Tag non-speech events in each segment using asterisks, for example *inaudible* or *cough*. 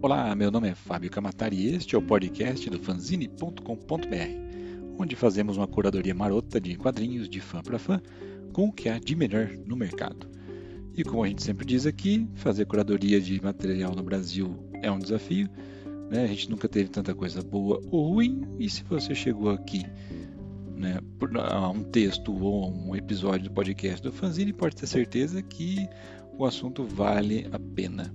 Olá, meu nome é Fábio Camatari e este é o podcast do fanzine.com.br, onde fazemos uma curadoria marota de quadrinhos de fã para fã com o que há de melhor no mercado. E como a gente sempre diz aqui, fazer curadoria de material no Brasil é um desafio, né? a gente nunca teve tanta coisa boa ou ruim, e se você chegou aqui né, a um texto ou um episódio do podcast do fanzine, pode ter certeza que o assunto vale a pena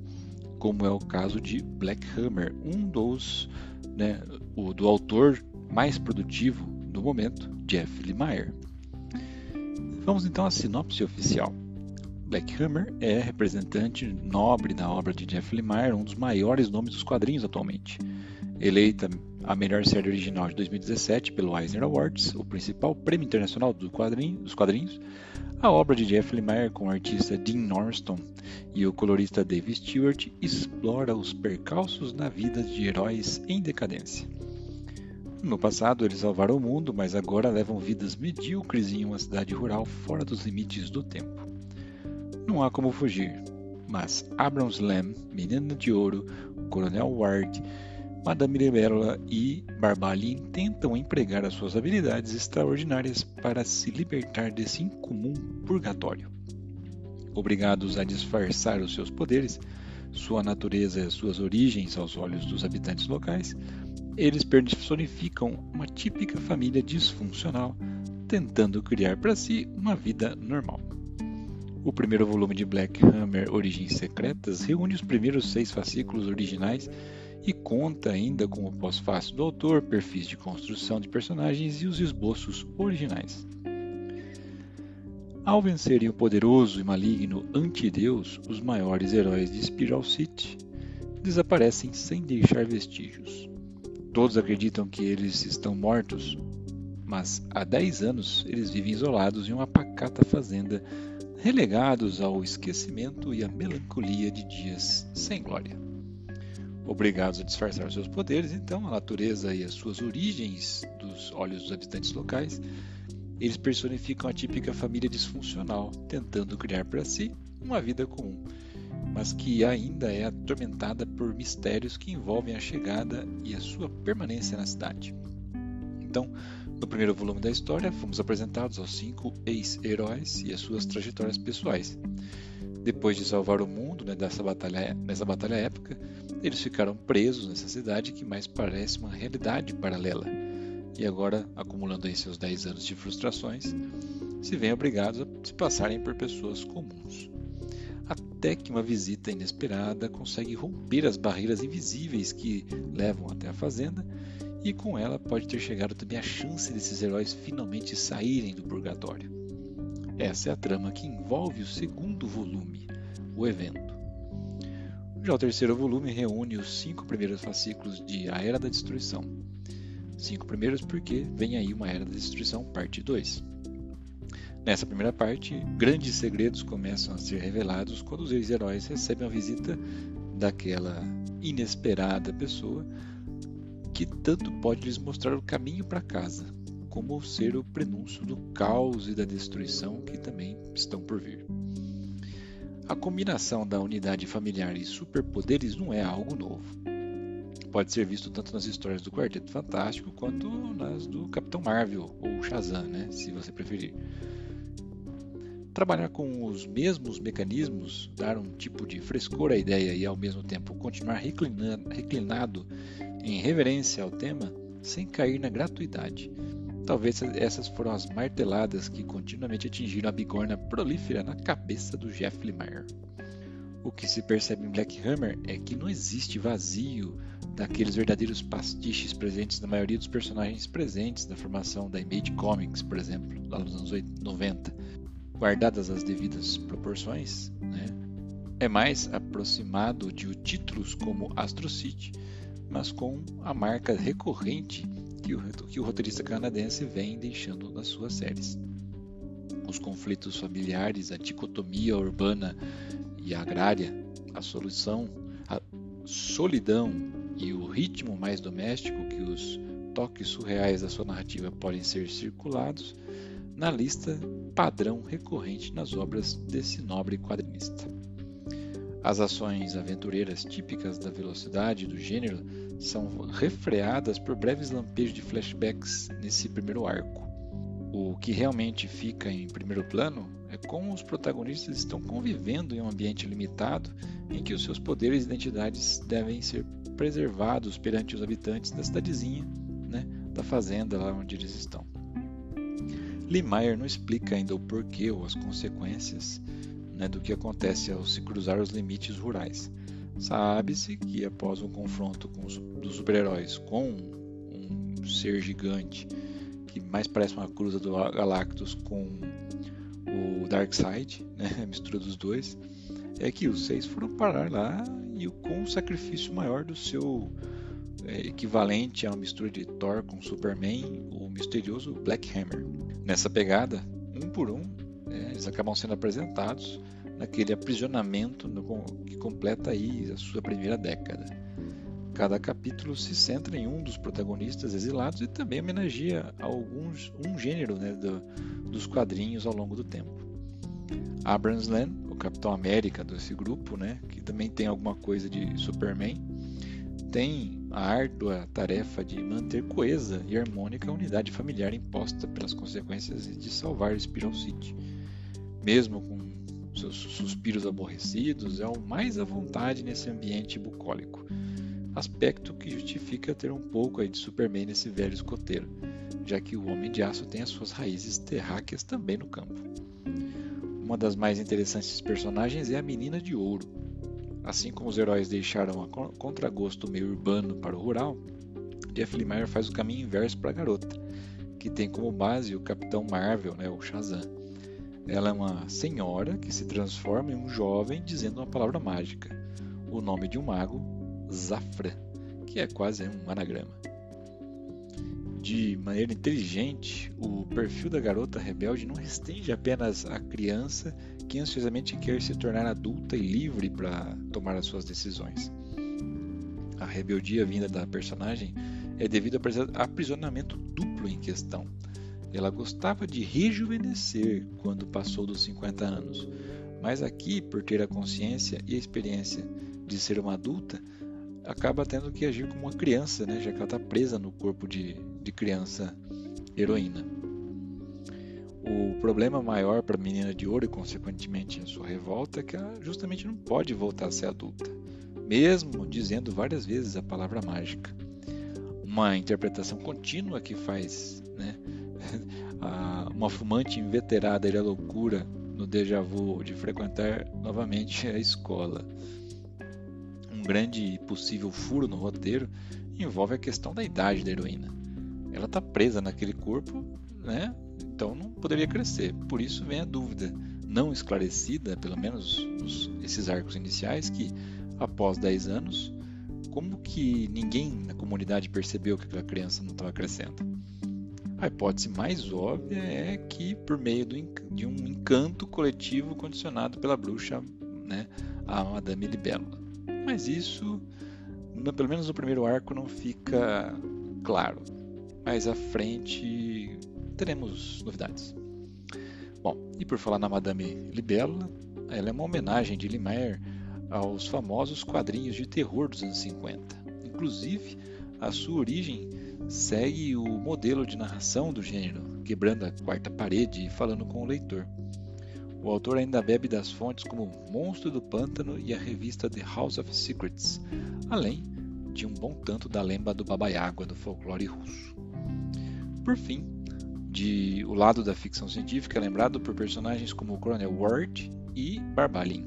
como é o caso de Black Hammer, um dos né, o, do autor mais produtivo do momento, Jeff Lemire. Vamos então à sinopse oficial. Black Hammer é representante nobre da obra de Jeff Lemire, um dos maiores nomes dos quadrinhos atualmente. Eleita a melhor série original de 2017 pelo Eisner Awards, o principal prêmio internacional do quadrinho, dos quadrinhos, a obra de Jeff Lemire com o artista Dean Norton e o colorista Dave Stewart explora os percalços na vida de heróis em decadência. No passado, eles salvaram o mundo, mas agora levam vidas medíocres em uma cidade rural fora dos limites do tempo. Não há como fugir, mas Abrams Lamb, Menina de Ouro, Coronel Ward Madame Libélula e Barbalin tentam empregar as suas habilidades extraordinárias para se libertar desse incomum purgatório. Obrigados a disfarçar os seus poderes, sua natureza e suas origens aos olhos dos habitantes locais, eles personificam uma típica família disfuncional, tentando criar para si uma vida normal. O primeiro volume de Black Hammer Origens Secretas reúne os primeiros seis fascículos originais e conta ainda com o pós-fácil do autor, perfis de construção de personagens e os esboços originais. Ao vencerem o poderoso e maligno Antideus, os maiores heróis de Spiral City desaparecem sem deixar vestígios. Todos acreditam que eles estão mortos, mas há 10 anos eles vivem isolados em uma pacata fazenda, relegados ao esquecimento e à melancolia de dias sem glória obrigados a disfarçar seus poderes, então a natureza e as suas origens dos olhos dos habitantes locais, eles personificam a típica família disfuncional, tentando criar para si uma vida comum, mas que ainda é atormentada por mistérios que envolvem a chegada e a sua permanência na cidade. Então, no primeiro volume da história, fomos apresentados aos cinco ex-heróis e as suas trajetórias pessoais. Depois de salvar o mundo né, dessa batalha, nessa batalha épica, eles ficaram presos nessa cidade que mais parece uma realidade paralela. E agora, acumulando aí seus 10 anos de frustrações, se veem obrigados a se passarem por pessoas comuns. Até que uma visita inesperada consegue romper as barreiras invisíveis que levam até a fazenda, e com ela pode ter chegado também a chance desses heróis finalmente saírem do purgatório. Essa é a trama que envolve o segundo volume, o evento. Já o terceiro volume reúne os cinco primeiros fascículos de A Era da Destruição. Cinco primeiros porque vem aí uma Era da Destruição, parte 2. Nessa primeira parte, grandes segredos começam a ser revelados quando os ex-heróis recebem a visita daquela inesperada pessoa que tanto pode lhes mostrar o caminho para casa, como ser o prenúncio do caos e da destruição que também estão por vir. A combinação da unidade familiar e superpoderes não é algo novo. Pode ser visto tanto nas histórias do Quarteto Fantástico quanto nas do Capitão Marvel ou Shazam, né, se você preferir. Trabalhar com os mesmos mecanismos, dar um tipo de frescor à ideia e ao mesmo tempo continuar reclinado em reverência ao tema, sem cair na gratuidade, Talvez essas foram as marteladas que continuamente atingiram a bigorna prolífera na cabeça do Jeff Lemire. O que se percebe em Black Hammer é que não existe vazio daqueles verdadeiros pastiches presentes na maioria dos personagens presentes na formação da Image Comics, por exemplo, lá nos anos 90. Guardadas as devidas proporções, né? é mais aproximado de títulos como Astro City, mas com a marca recorrente que o, que o roteirista canadense vem deixando nas suas séries. Os conflitos familiares, a dicotomia urbana e agrária, a solução, a solidão e o ritmo mais doméstico que os toques surreais da sua narrativa podem ser circulados na lista padrão recorrente nas obras desse nobre quadrinista. As ações aventureiras típicas da velocidade do gênero são refreadas por breves lampejos de flashbacks nesse primeiro arco. O que realmente fica em primeiro plano é como os protagonistas estão convivendo em um ambiente limitado em que os seus poderes e identidades devem ser preservados perante os habitantes da cidadezinha, né, da fazenda lá onde eles estão. Lee não explica ainda o porquê ou as consequências né, do que acontece ao se cruzar os limites rurais. Sabe-se que após um confronto os, dos super-heróis com um ser gigante que mais parece uma cruza do Galactus com o Darkseid, *laughs* né, a mistura dos dois, é que os seis foram parar lá e com um sacrifício maior do seu é, equivalente a uma mistura de Thor com Superman, o misterioso Black Hammer. Nessa pegada, um por um, é, eles acabam sendo apresentados naquele aprisionamento no, completa aí a sua primeira década. Cada capítulo se centra em um dos protagonistas exilados e também homenageia alguns um gênero né, do, dos quadrinhos ao longo do tempo. Abrams Len, o Capitão América desse grupo, né, que também tem alguma coisa de Superman, tem a árdua tarefa de manter coesa e harmônica a unidade familiar imposta pelas consequências de salvar Spiral City. Mesmo com seus suspiros aborrecidos, é o mais à vontade nesse ambiente bucólico, aspecto que justifica ter um pouco aí de Superman nesse velho escoteiro, já que o Homem de Aço tem as suas raízes terráqueas também no campo. Uma das mais interessantes personagens é a Menina de Ouro. Assim como os heróis deixaram a contragosto meio urbano para o rural, Jeff Lemire faz o caminho inverso para a garota, que tem como base o Capitão Marvel, né, o Shazam ela é uma senhora que se transforma em um jovem dizendo uma palavra mágica. O nome de um mago, Zafra, que é quase um anagrama. De maneira inteligente, o perfil da garota rebelde não restringe apenas a criança que ansiosamente quer se tornar adulta e livre para tomar as suas decisões. A rebeldia vinda da personagem é devido ao aprisionamento duplo em questão ela gostava de rejuvenescer quando passou dos 50 anos, mas aqui, por ter a consciência e a experiência de ser uma adulta, acaba tendo que agir como uma criança, né? já que ela está presa no corpo de, de criança heroína. O problema maior para a menina de ouro e, consequentemente, a sua revolta é que ela justamente não pode voltar a ser adulta, mesmo dizendo várias vezes a palavra mágica. Uma interpretação contínua que faz né, *laughs* uma fumante inveterada e a loucura no déjà vu de frequentar novamente a escola. Um grande possível furo no roteiro envolve a questão da idade da heroína. Ela está presa naquele corpo, né? Então não poderia crescer. Por isso vem a dúvida não esclarecida, pelo menos nos, esses arcos iniciais, que após 10 anos, como que ninguém na comunidade percebeu que aquela criança não estava crescendo? A hipótese mais óbvia é que, por meio do, de um encanto coletivo condicionado pela bruxa, né, a Madame Libélula. Mas isso, no, pelo menos no primeiro arco, não fica claro. Mais à frente teremos novidades. Bom, e por falar na Madame Libélula, ela é uma homenagem de Limar aos famosos quadrinhos de terror dos anos 50. Inclusive, a sua origem segue o modelo de narração do gênero, quebrando a quarta parede e falando com o leitor. O autor ainda bebe das fontes como Monstro do Pântano e a revista The House of Secrets, além de um bom tanto da lenda do Babaiágua do folclore russo. Por fim, de o lado da ficção científica é lembrado por personagens como Coronel Ward e Barbalin.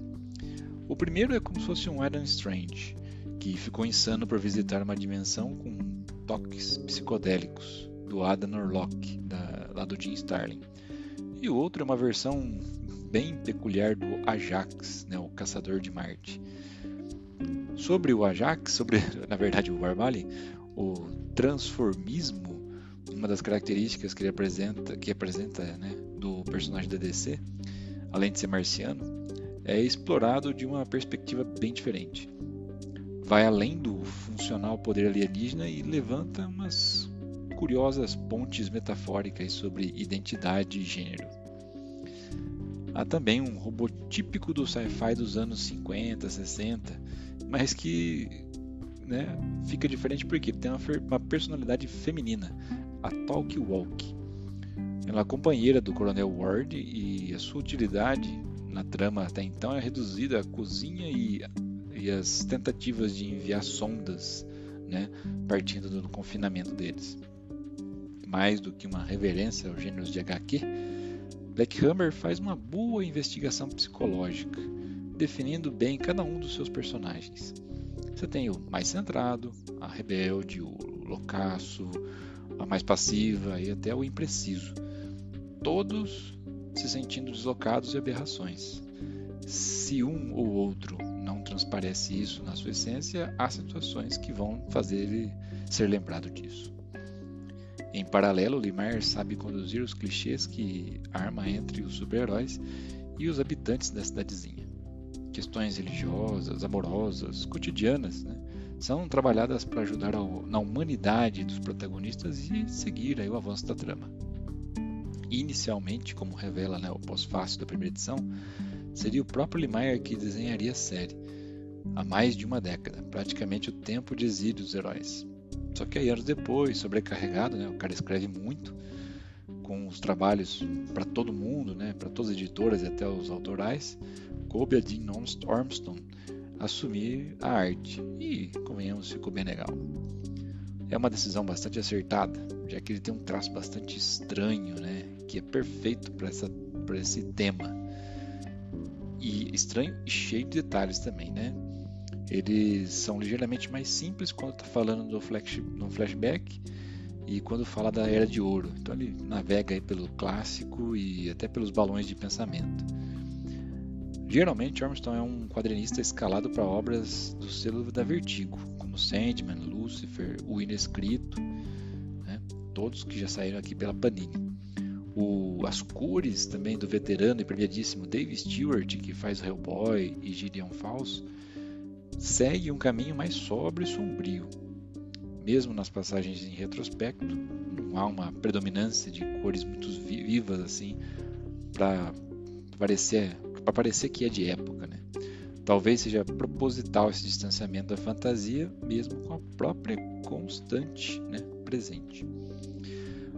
O primeiro é como se fosse um Adam Strange, que ficou insano por visitar uma dimensão com toques psicodélicos do Adam Norlock, da, lá do Jim Starlin. E o outro é uma versão bem peculiar do Ajax, né, o Caçador de Marte. Sobre o Ajax, sobre *laughs* na verdade o Barbali, o transformismo, uma das características que ele apresenta, que apresenta né, do personagem da DC, além de ser marciano, é explorado de uma perspectiva bem diferente vai além do funcional poder alienígena e levanta umas curiosas pontes metafóricas sobre identidade e gênero. Há também um robô típico do sci-fi dos anos 50, 60, mas que né, fica diferente porque tem uma, uma personalidade feminina, a Talk Walk. Ela é companheira do Coronel Ward e a sua utilidade na trama até então é reduzida à cozinha e, e as tentativas de enviar sondas, né, partindo do confinamento deles. Mais do que uma reverência aos gêneros de HQ, Black Hammer faz uma boa investigação psicológica, definindo bem cada um dos seus personagens. Você tem o mais centrado, a rebelde, o loucaço, a mais passiva e até o impreciso. Todos se sentindo deslocados e aberrações. Se um ou outro transparece isso na sua essência, há situações que vão fazer ele ser lembrado disso. Em paralelo, Limar sabe conduzir os clichês que arma entre os super-heróis e os habitantes da cidadezinha. Questões religiosas, amorosas, cotidianas, né, são trabalhadas para ajudar ao, na humanidade dos protagonistas e seguir aí, o avanço da trama. Inicialmente, como revela né, o pós-fácil da primeira edição, seria o próprio Limar que desenharia a série, há mais de uma década, praticamente o tempo de exílio dos heróis. Só que aí anos depois, sobrecarregado, né, o cara escreve muito com os trabalhos para todo mundo, né, para todas as editoras e até os autorais, coube a Dean Armstrong assumir a arte e, convenhamos, ficou bem legal. É uma decisão bastante acertada, já que ele tem um traço bastante estranho, né, que é perfeito para esse tema. E estranho e cheio de detalhes também, né? Eles são ligeiramente mais simples quando está falando do flash, no flashback e quando fala da Era de Ouro. Então ele navega pelo clássico e até pelos balões de pensamento. Geralmente, Armstrong é um quadrinista escalado para obras do selo da Vertigo, como Sandman, Lucifer, O Inescrito, né? todos que já saíram aqui pela Panini. O, as cores também do veterano e premiadíssimo Dave Stewart, que faz Hellboy e Gideon Falls, segue um caminho mais sóbrio e sombrio. Mesmo nas passagens em retrospecto, não há uma predominância de cores muito vivas assim para parecer parecer que é de época, né? Talvez seja proposital esse distanciamento da fantasia, mesmo com a própria constante né, presente.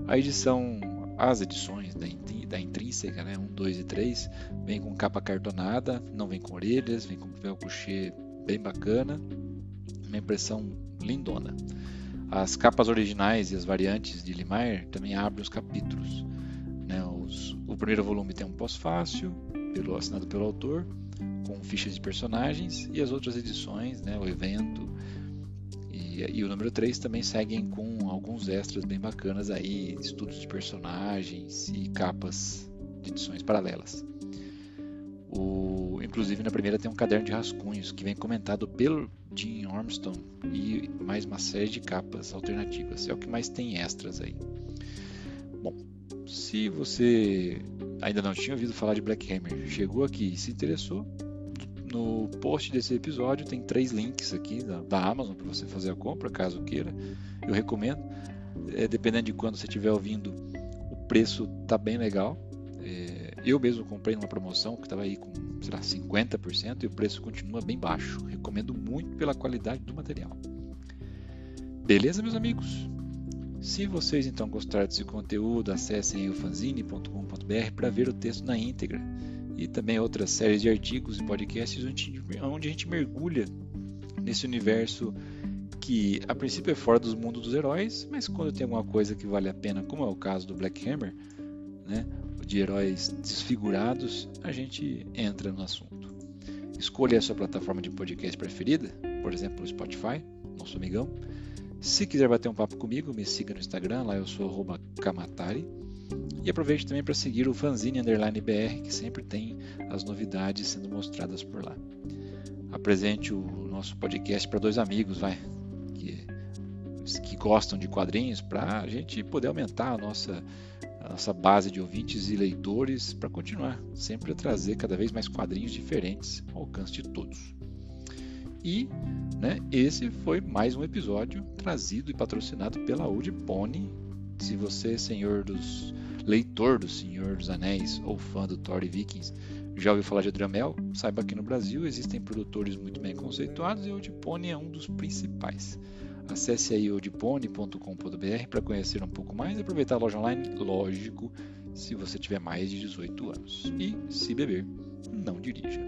A edição, as edições da, da intrínseca, né, 1, 2 e 3, vem com capa cartonada, não vem com orelhas, vem com papel couché bem bacana, uma impressão lindona. As capas originais e as variantes de Limar também abrem os capítulos. Né? Os, o primeiro volume tem um pós-fácil, pelo, assinado pelo autor, com fichas de personagens, e as outras edições, né? o evento e, e o número 3 também seguem com alguns extras bem bacanas aí, estudos de personagens e capas de edições paralelas. O, inclusive na primeira tem um caderno de rascunhos que vem comentado pelo Jim Armstrong e mais uma série de capas alternativas. É o que mais tem extras aí. Bom, se você ainda não tinha ouvido falar de Black Hammer, chegou aqui e se interessou, no post desse episódio tem três links aqui da, da Amazon para você fazer a compra, caso queira. Eu recomendo. É, dependendo de quando você estiver ouvindo, o preço tá bem legal. É, eu mesmo comprei numa promoção que estava aí com, sei lá, 50% e o preço continua bem baixo. Recomendo muito pela qualidade do material. Beleza, meus amigos? Se vocês então gostaram desse conteúdo, acessem o fanzine.com.br para ver o texto na íntegra e também outras séries de artigos e podcasts onde, a gente mergulha nesse universo que a princípio é fora dos mundos dos heróis, mas quando tem alguma coisa que vale a pena, como é o caso do Black Hammer, né, de heróis desfigurados, a gente entra no assunto. Escolha a sua plataforma de podcast preferida, por exemplo, o Spotify, nosso amigão. Se quiser bater um papo comigo, me siga no Instagram, lá eu sou Kamatari. E aproveite também para seguir o Fanzine Underline BR, que sempre tem as novidades sendo mostradas por lá. Apresente o nosso podcast para dois amigos, vai, que gostam de quadrinhos, para a gente poder aumentar a nossa a nossa base de ouvintes e leitores para continuar sempre a trazer cada vez mais quadrinhos diferentes ao alcance de todos. E né, esse foi mais um episódio trazido e patrocinado pela Old Pony. Se você, senhor dos leitor do Senhor dos Anéis ou fã do Thor e Vikings, já ouviu falar de Dramel? Saiba que no Brasil existem produtores muito bem conceituados e o Odipone é um dos principais. Acesse aí odipone.com.br para conhecer um pouco mais e aproveitar a loja online, lógico, se você tiver mais de 18 anos. E, se beber, não dirija.